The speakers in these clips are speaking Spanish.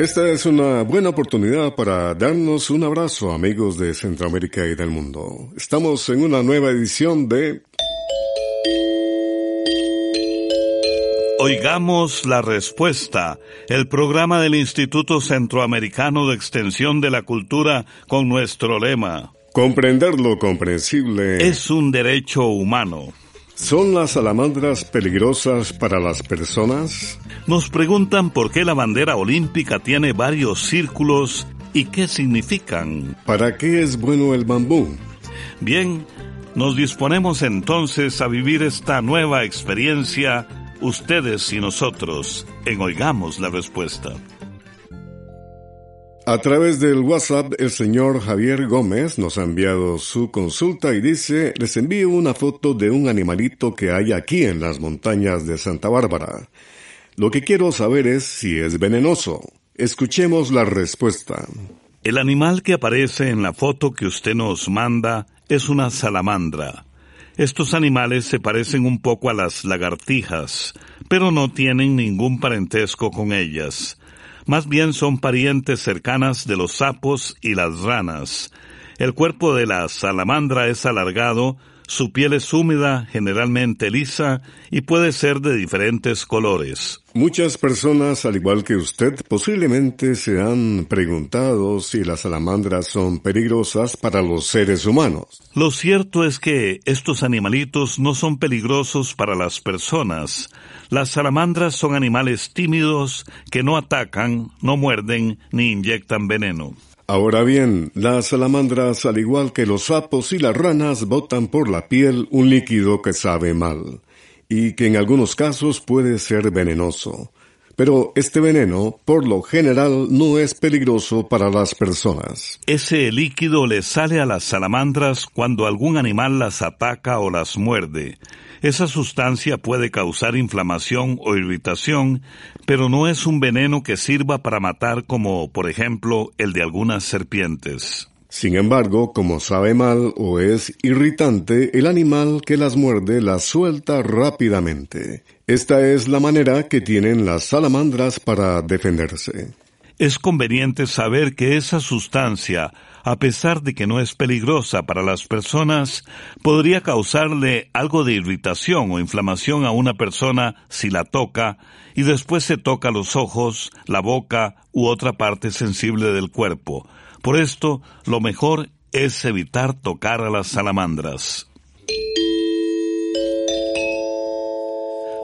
Esta es una buena oportunidad para darnos un abrazo, amigos de Centroamérica y del mundo. Estamos en una nueva edición de... Oigamos la respuesta, el programa del Instituto Centroamericano de Extensión de la Cultura con nuestro lema. Comprender lo comprensible es un derecho humano. ¿Son las salamandras peligrosas para las personas? Nos preguntan por qué la bandera olímpica tiene varios círculos y qué significan. ¿Para qué es bueno el bambú? Bien, nos disponemos entonces a vivir esta nueva experiencia, ustedes y nosotros, en Oigamos la Respuesta. A través del WhatsApp, el señor Javier Gómez nos ha enviado su consulta y dice, les envío una foto de un animalito que hay aquí en las montañas de Santa Bárbara. Lo que quiero saber es si es venenoso. Escuchemos la respuesta. El animal que aparece en la foto que usted nos manda es una salamandra. Estos animales se parecen un poco a las lagartijas, pero no tienen ningún parentesco con ellas más bien son parientes cercanas de los sapos y las ranas. El cuerpo de la salamandra es alargado, su piel es húmeda, generalmente lisa, y puede ser de diferentes colores. Muchas personas, al igual que usted, posiblemente se han preguntado si las salamandras son peligrosas para los seres humanos. Lo cierto es que estos animalitos no son peligrosos para las personas. Las salamandras son animales tímidos que no atacan, no muerden ni inyectan veneno. Ahora bien, las salamandras, al igual que los sapos y las ranas, botan por la piel un líquido que sabe mal, y que en algunos casos puede ser venenoso. Pero este veneno, por lo general, no es peligroso para las personas. Ese líquido le sale a las salamandras cuando algún animal las ataca o las muerde. Esa sustancia puede causar inflamación o irritación, pero no es un veneno que sirva para matar como, por ejemplo, el de algunas serpientes. Sin embargo, como sabe mal o es irritante, el animal que las muerde las suelta rápidamente. Esta es la manera que tienen las salamandras para defenderse. Es conveniente saber que esa sustancia a pesar de que no es peligrosa para las personas, podría causarle algo de irritación o inflamación a una persona si la toca y después se toca los ojos, la boca u otra parte sensible del cuerpo. Por esto, lo mejor es evitar tocar a las salamandras.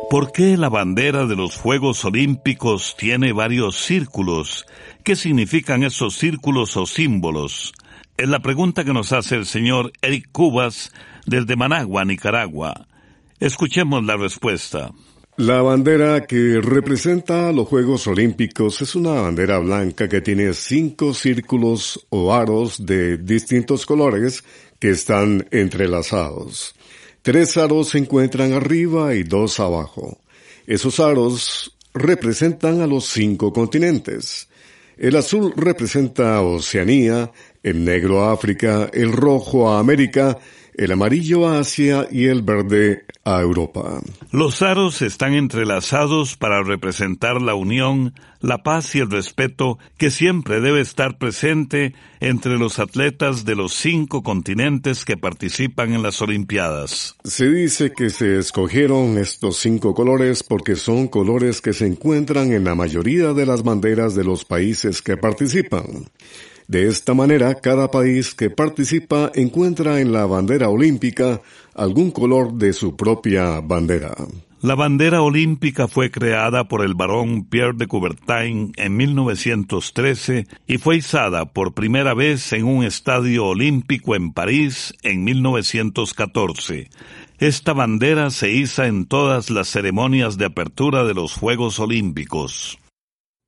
¿Por qué la bandera de los Juegos Olímpicos tiene varios círculos? ¿Qué significan esos círculos o símbolos? Es la pregunta que nos hace el señor Eric Cubas desde Managua, Nicaragua. Escuchemos la respuesta. La bandera que representa los Juegos Olímpicos es una bandera blanca que tiene cinco círculos o aros de distintos colores que están entrelazados. Tres aros se encuentran arriba y dos abajo. Esos aros representan a los cinco continentes. El azul representa a Oceanía, el negro a África, el rojo a América, el amarillo a Asia y el verde a Europa. Los aros están entrelazados para representar la unión, la paz y el respeto que siempre debe estar presente entre los atletas de los cinco continentes que participan en las Olimpiadas. Se dice que se escogieron estos cinco colores porque son colores que se encuentran en la mayoría de las banderas de los países que participan. De esta manera, cada país que participa encuentra en la bandera olímpica algún color de su propia bandera. La bandera olímpica fue creada por el barón Pierre de Coubertin en 1913 y fue izada por primera vez en un estadio olímpico en París en 1914. Esta bandera se iza en todas las ceremonias de apertura de los Juegos Olímpicos.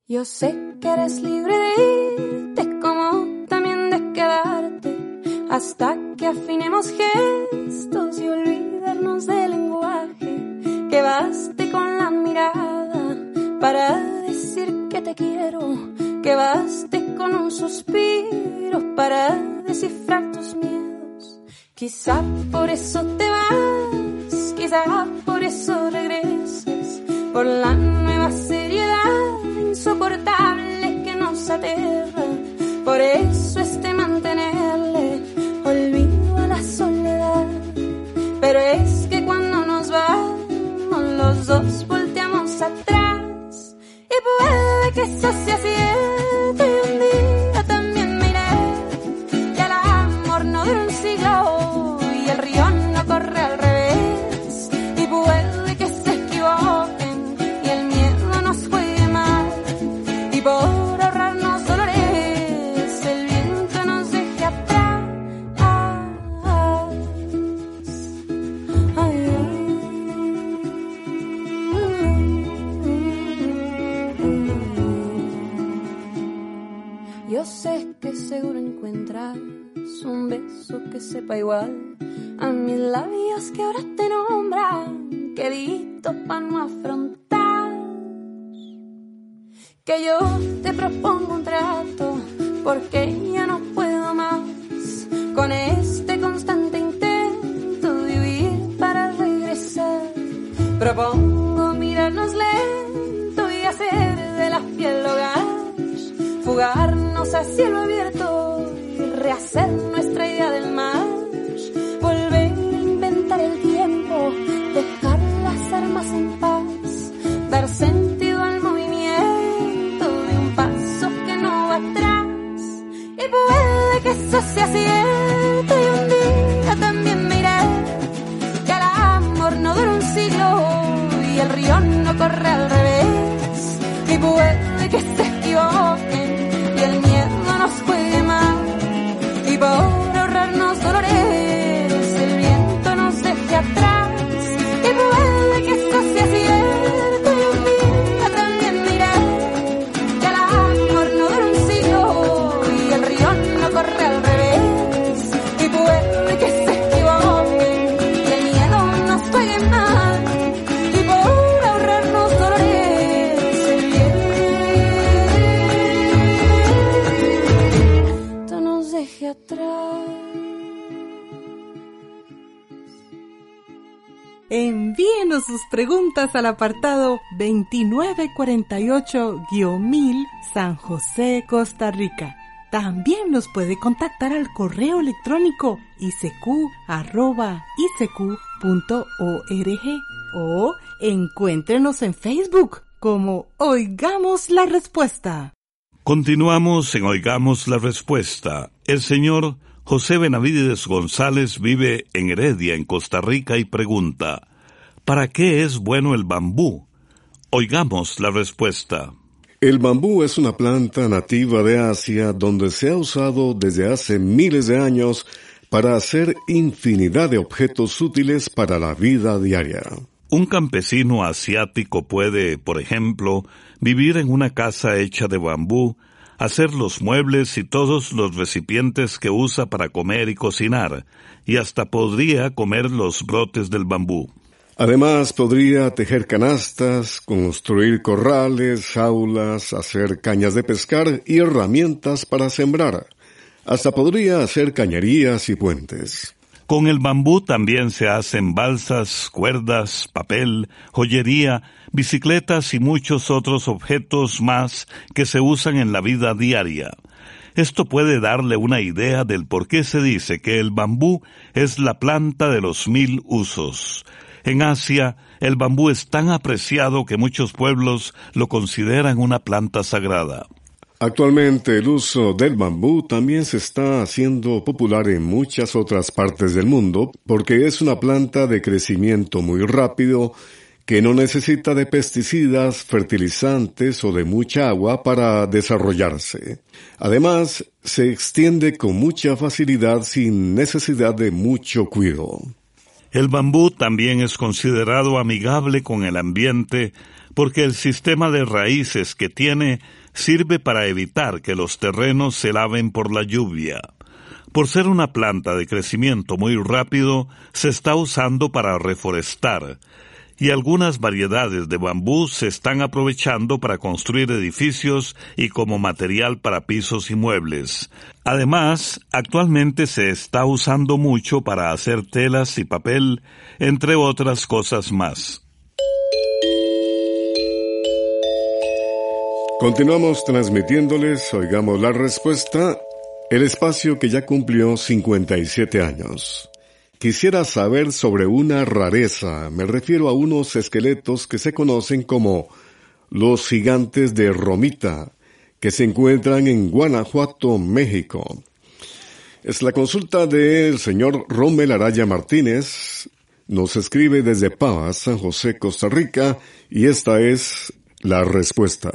Yo sé que eres libre de irte hasta que afinemos gestos y olvidarnos del lenguaje. Que baste con la mirada para decir que te quiero. Que baste con un suspiro para descifrar tus miedos. Quizá por eso te vas, quizá por eso regresas, por la nueva seriedad insoportable que nos aterra. Por eso este mantenerle los dos volteamos atrás. Y puede que eso sea cierto que sepa igual a mis labios que ahora te nombran, querido para no afrontar. Que yo te propongo un trato porque ya no puedo más con este constante intento de huir para regresar. Propongo mirarnos lento y hacer de la piel hogar, fugarnos a cielo abierto y rehacer eso sea preguntas al apartado 2948-1000 San José, Costa Rica. También nos puede contactar al correo electrónico isq.org o encuéntrenos en Facebook como Oigamos la Respuesta. Continuamos en Oigamos la Respuesta. El señor José Benavides González vive en Heredia, en Costa Rica, y pregunta, ¿para qué es bueno el bambú? Oigamos la respuesta. El bambú es una planta nativa de Asia donde se ha usado desde hace miles de años para hacer infinidad de objetos útiles para la vida diaria. Un campesino asiático puede, por ejemplo, vivir en una casa hecha de bambú, hacer los muebles y todos los recipientes que usa para comer y cocinar, y hasta podría comer los brotes del bambú. Además, podría tejer canastas, construir corrales, jaulas, hacer cañas de pescar y herramientas para sembrar. Hasta podría hacer cañerías y puentes. Con el bambú también se hacen balsas, cuerdas, papel, joyería, bicicletas y muchos otros objetos más que se usan en la vida diaria. Esto puede darle una idea del por qué se dice que el bambú es la planta de los mil usos. En Asia, el bambú es tan apreciado que muchos pueblos lo consideran una planta sagrada. Actualmente el uso del bambú también se está haciendo popular en muchas otras partes del mundo porque es una planta de crecimiento muy rápido que no necesita de pesticidas, fertilizantes o de mucha agua para desarrollarse. Además, se extiende con mucha facilidad sin necesidad de mucho cuidado. El bambú también es considerado amigable con el ambiente porque el sistema de raíces que tiene sirve para evitar que los terrenos se laven por la lluvia. Por ser una planta de crecimiento muy rápido, se está usando para reforestar, y algunas variedades de bambú se están aprovechando para construir edificios y como material para pisos y muebles. Además, actualmente se está usando mucho para hacer telas y papel, entre otras cosas más. Continuamos transmitiéndoles, oigamos la respuesta, el espacio que ya cumplió 57 años. Quisiera saber sobre una rareza, me refiero a unos esqueletos que se conocen como los gigantes de Romita, que se encuentran en Guanajuato, México. Es la consulta del señor Rommel Araya Martínez, nos escribe desde Pavas, San José, Costa Rica, y esta es la respuesta.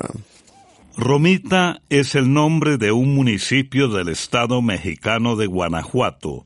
Romita es el nombre de un municipio del estado mexicano de Guanajuato.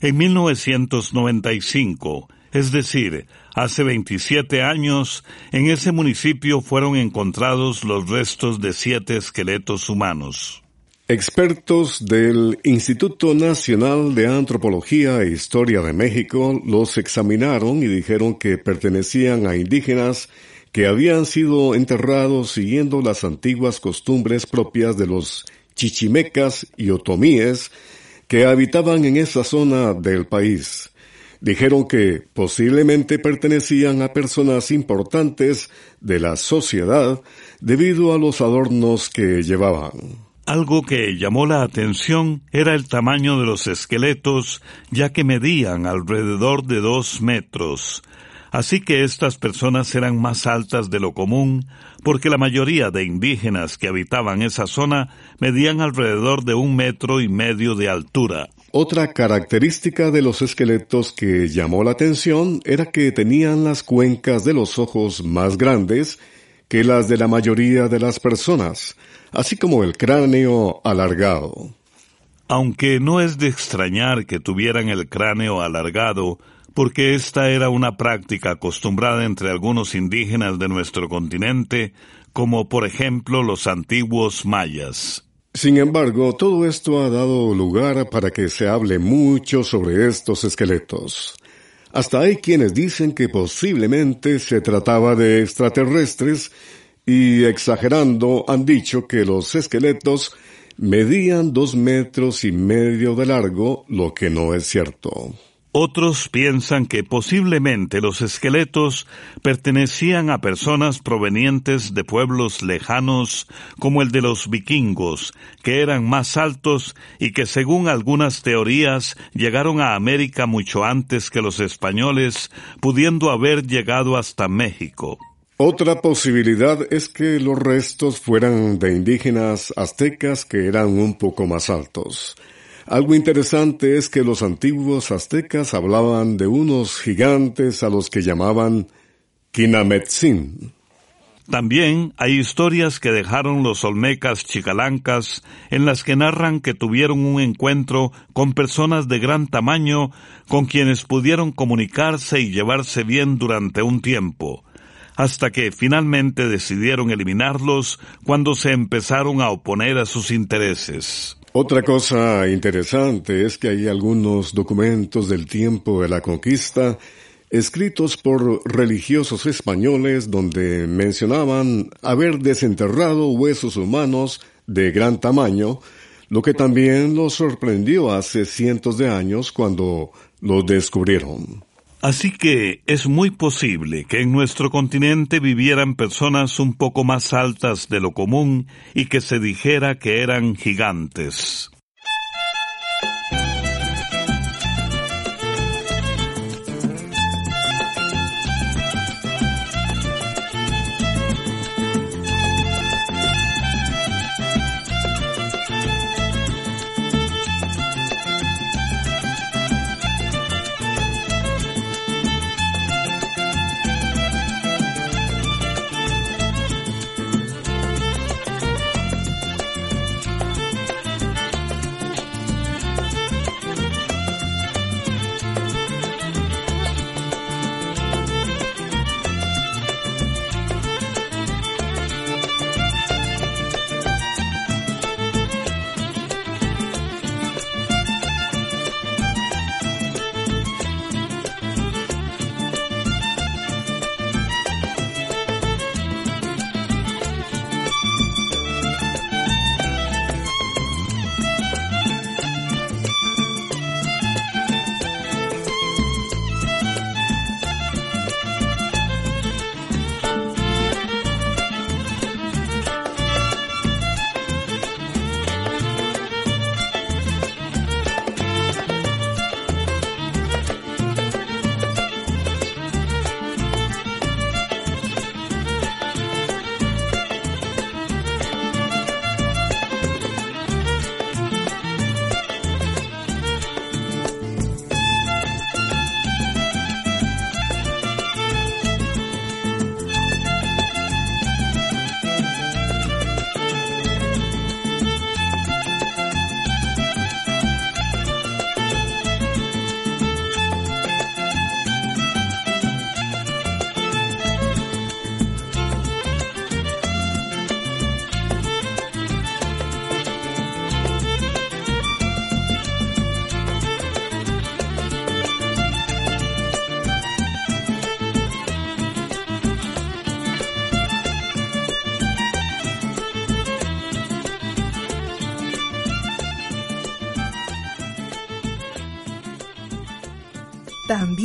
En 1995, es decir, hace 27 años, en ese municipio fueron encontrados los restos de siete esqueletos humanos. Expertos del Instituto Nacional de Antropología e Historia de México los examinaron y dijeron que pertenecían a indígenas que habían sido enterrados siguiendo las antiguas costumbres propias de los chichimecas y otomíes que habitaban en esa zona del país. Dijeron que posiblemente pertenecían a personas importantes de la sociedad debido a los adornos que llevaban. Algo que llamó la atención era el tamaño de los esqueletos, ya que medían alrededor de dos metros. Así que estas personas eran más altas de lo común, porque la mayoría de indígenas que habitaban esa zona medían alrededor de un metro y medio de altura. Otra característica de los esqueletos que llamó la atención era que tenían las cuencas de los ojos más grandes que las de la mayoría de las personas, así como el cráneo alargado. Aunque no es de extrañar que tuvieran el cráneo alargado, porque esta era una práctica acostumbrada entre algunos indígenas de nuestro continente, como por ejemplo los antiguos mayas. Sin embargo, todo esto ha dado lugar para que se hable mucho sobre estos esqueletos. Hasta hay quienes dicen que posiblemente se trataba de extraterrestres y exagerando han dicho que los esqueletos medían dos metros y medio de largo, lo que no es cierto. Otros piensan que posiblemente los esqueletos pertenecían a personas provenientes de pueblos lejanos como el de los vikingos, que eran más altos y que según algunas teorías llegaron a América mucho antes que los españoles, pudiendo haber llegado hasta México. Otra posibilidad es que los restos fueran de indígenas aztecas que eran un poco más altos. Algo interesante es que los antiguos aztecas hablaban de unos gigantes a los que llamaban Kinametzin. También hay historias que dejaron los olmecas chicalancas en las que narran que tuvieron un encuentro con personas de gran tamaño con quienes pudieron comunicarse y llevarse bien durante un tiempo, hasta que finalmente decidieron eliminarlos cuando se empezaron a oponer a sus intereses. Otra cosa interesante es que hay algunos documentos del tiempo de la conquista escritos por religiosos españoles donde mencionaban haber desenterrado huesos humanos de gran tamaño, lo que también los sorprendió hace cientos de años cuando lo descubrieron. Así que es muy posible que en nuestro continente vivieran personas un poco más altas de lo común y que se dijera que eran gigantes.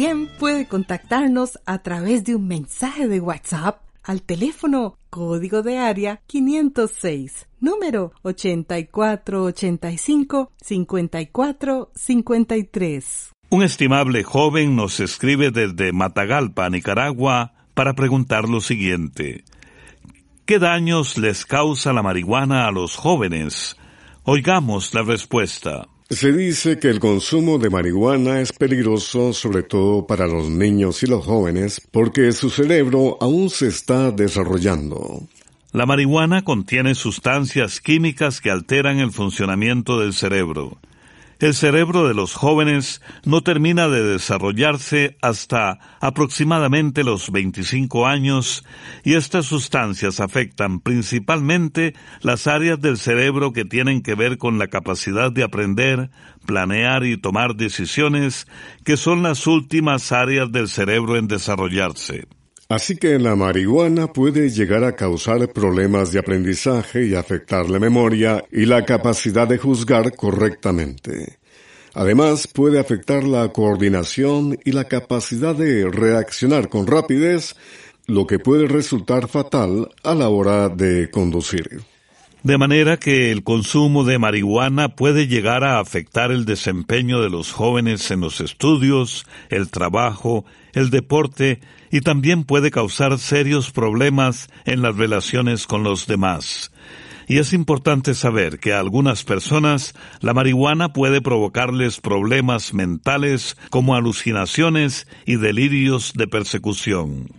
También puede contactarnos a través de un mensaje de WhatsApp al teléfono código de área 506, número 8485-5453. Un estimable joven nos escribe desde Matagalpa, Nicaragua, para preguntar lo siguiente. ¿Qué daños les causa la marihuana a los jóvenes? Oigamos la respuesta. Se dice que el consumo de marihuana es peligroso sobre todo para los niños y los jóvenes porque su cerebro aún se está desarrollando. La marihuana contiene sustancias químicas que alteran el funcionamiento del cerebro. El cerebro de los jóvenes no termina de desarrollarse hasta aproximadamente los 25 años y estas sustancias afectan principalmente las áreas del cerebro que tienen que ver con la capacidad de aprender, planear y tomar decisiones, que son las últimas áreas del cerebro en desarrollarse. Así que la marihuana puede llegar a causar problemas de aprendizaje y afectar la memoria y la capacidad de juzgar correctamente. Además, puede afectar la coordinación y la capacidad de reaccionar con rapidez, lo que puede resultar fatal a la hora de conducir. De manera que el consumo de marihuana puede llegar a afectar el desempeño de los jóvenes en los estudios, el trabajo, el deporte y también puede causar serios problemas en las relaciones con los demás. Y es importante saber que a algunas personas la marihuana puede provocarles problemas mentales como alucinaciones y delirios de persecución.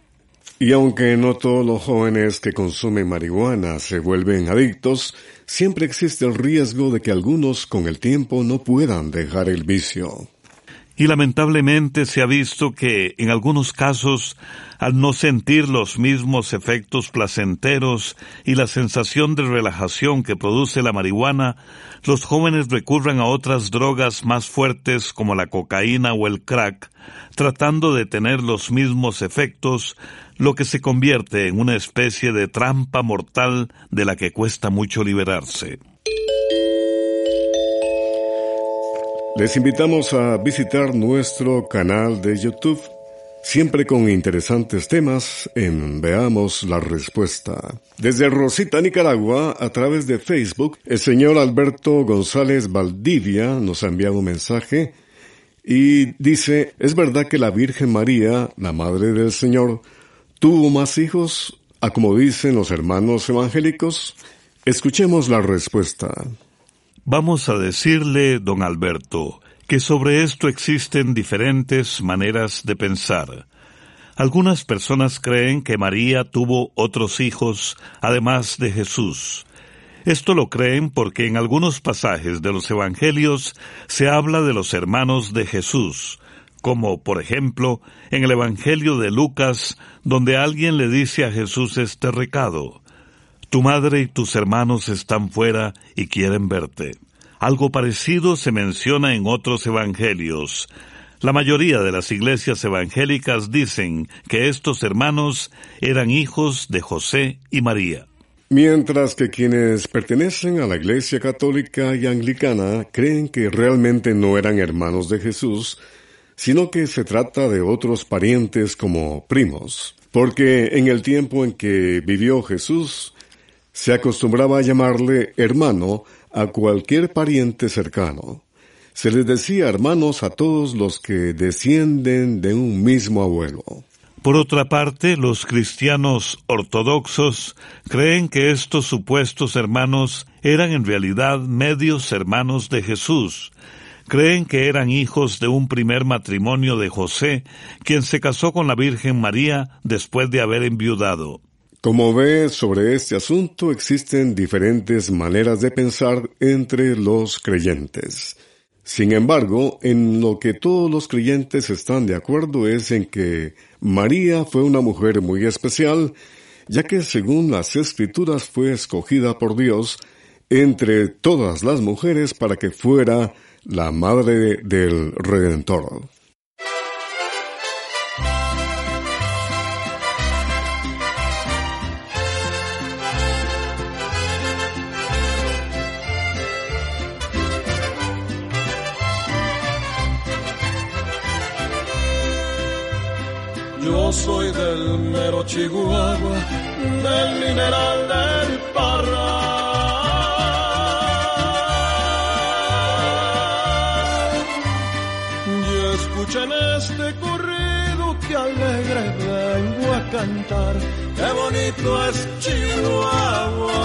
Y aunque no todos los jóvenes que consumen marihuana se vuelven adictos, siempre existe el riesgo de que algunos con el tiempo no puedan dejar el vicio. Y lamentablemente se ha visto que en algunos casos, al no sentir los mismos efectos placenteros y la sensación de relajación que produce la marihuana, los jóvenes recurren a otras drogas más fuertes como la cocaína o el crack, tratando de tener los mismos efectos, lo que se convierte en una especie de trampa mortal de la que cuesta mucho liberarse. Les invitamos a visitar nuestro canal de YouTube, siempre con interesantes temas en Veamos la Respuesta. Desde Rosita, Nicaragua, a través de Facebook, el señor Alberto González Valdivia nos ha enviado un mensaje y dice, ¿es verdad que la Virgen María, la Madre del Señor, tuvo más hijos, a como dicen los hermanos evangélicos? Escuchemos la respuesta. Vamos a decirle, don Alberto, que sobre esto existen diferentes maneras de pensar. Algunas personas creen que María tuvo otros hijos además de Jesús. Esto lo creen porque en algunos pasajes de los Evangelios se habla de los hermanos de Jesús, como por ejemplo en el Evangelio de Lucas, donde alguien le dice a Jesús este recado. Tu madre y tus hermanos están fuera y quieren verte. Algo parecido se menciona en otros evangelios. La mayoría de las iglesias evangélicas dicen que estos hermanos eran hijos de José y María. Mientras que quienes pertenecen a la Iglesia Católica y Anglicana creen que realmente no eran hermanos de Jesús, sino que se trata de otros parientes como primos. Porque en el tiempo en que vivió Jesús, se acostumbraba a llamarle hermano a cualquier pariente cercano. Se les decía hermanos a todos los que descienden de un mismo abuelo. Por otra parte, los cristianos ortodoxos creen que estos supuestos hermanos eran en realidad medios hermanos de Jesús. Creen que eran hijos de un primer matrimonio de José, quien se casó con la Virgen María después de haber enviudado. Como ve, sobre este asunto existen diferentes maneras de pensar entre los creyentes. Sin embargo, en lo que todos los creyentes están de acuerdo es en que María fue una mujer muy especial, ya que según las escrituras fue escogida por Dios entre todas las mujeres para que fuera la madre del Redentor. Soy del mero Chihuahua, del mineral del Parra. Y escuchen este corrido que alegre vengo a cantar, qué bonito es Chihuahua.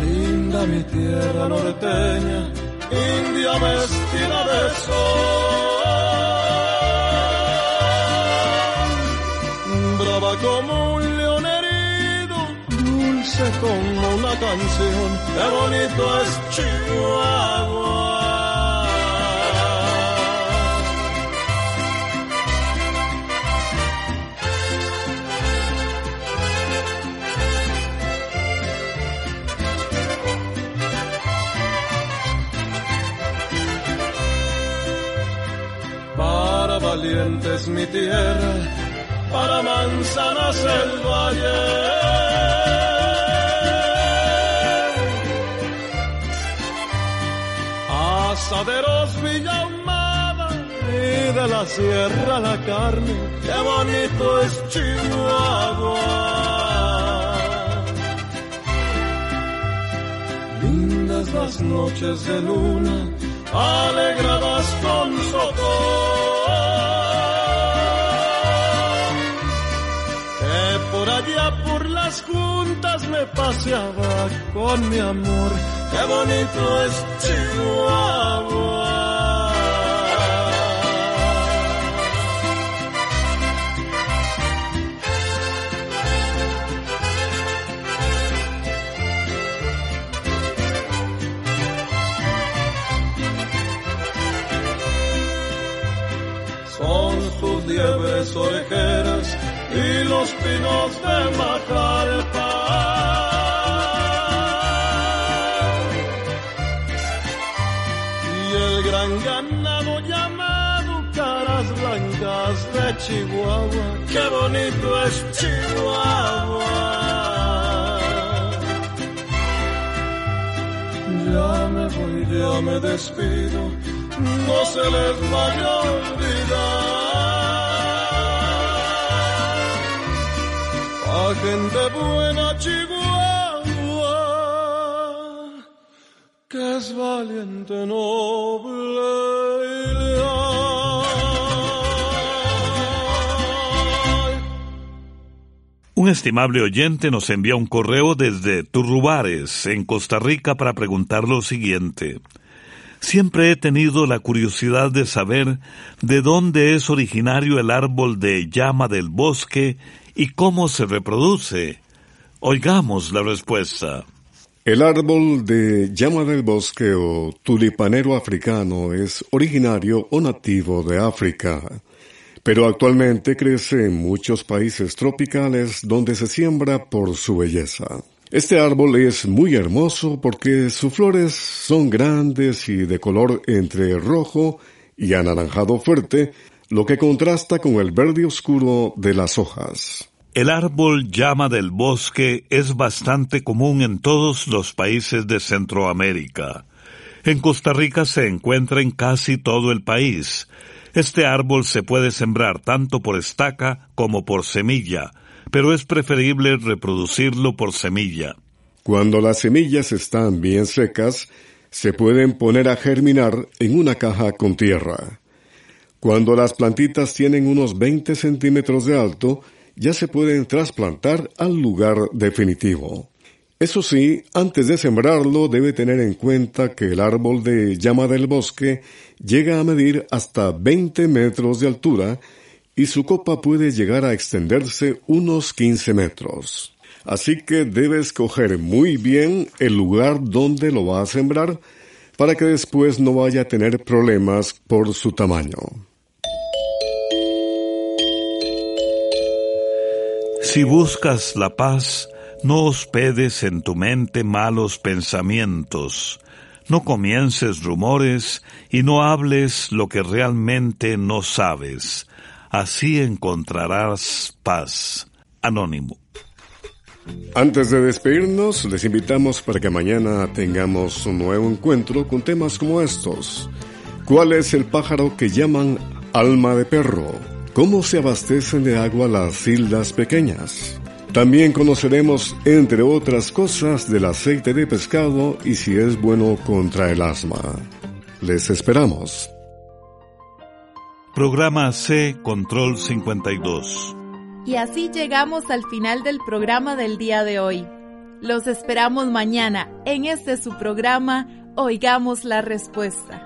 Linda mi tierra norteña, india vestida de sol. Dulce como una canción, qué bonito es Chihuahua. Para valientes mi tierra para manzanas el valle. Asaderos Villa Humada y de la sierra la carne, qué bonito es Chihuahua. Lindas las noches de luna, alegradas con socorro. allá por las juntas me paseaba con mi amor. Qué bonito es Chihuahua. Son sus liebres orejeras y los pinos de Macarpa. Gran ganado llamado Caras Blancas de Chihuahua, qué bonito es Chihuahua. luego y ya me despido, no se les vaya a olvidar. A gente buena, Chihuahua, es valiente. Un estimable oyente nos envía un correo desde Turrubares, en Costa Rica, para preguntar lo siguiente. Siempre he tenido la curiosidad de saber de dónde es originario el árbol de llama del bosque y cómo se reproduce. Oigamos la respuesta. El árbol de llama del bosque o tulipanero africano es originario o nativo de África, pero actualmente crece en muchos países tropicales donde se siembra por su belleza. Este árbol es muy hermoso porque sus flores son grandes y de color entre rojo y anaranjado fuerte, lo que contrasta con el verde oscuro de las hojas. El árbol llama del bosque es bastante común en todos los países de Centroamérica. En Costa Rica se encuentra en casi todo el país. Este árbol se puede sembrar tanto por estaca como por semilla, pero es preferible reproducirlo por semilla. Cuando las semillas están bien secas, se pueden poner a germinar en una caja con tierra. Cuando las plantitas tienen unos 20 centímetros de alto, ya se pueden trasplantar al lugar definitivo. Eso sí, antes de sembrarlo debe tener en cuenta que el árbol de llama del bosque llega a medir hasta 20 metros de altura y su copa puede llegar a extenderse unos 15 metros. Así que debe escoger muy bien el lugar donde lo va a sembrar para que después no vaya a tener problemas por su tamaño. Si buscas la paz, no hospedes en tu mente malos pensamientos, no comiences rumores y no hables lo que realmente no sabes. Así encontrarás paz. Anónimo. Antes de despedirnos, les invitamos para que mañana tengamos un nuevo encuentro con temas como estos. ¿Cuál es el pájaro que llaman alma de perro? ¿Cómo se abastecen de agua las islas pequeñas? También conoceremos, entre otras cosas, del aceite de pescado y si es bueno contra el asma. Les esperamos. Programa C Control 52. Y así llegamos al final del programa del día de hoy. Los esperamos mañana en este su programa Oigamos la Respuesta.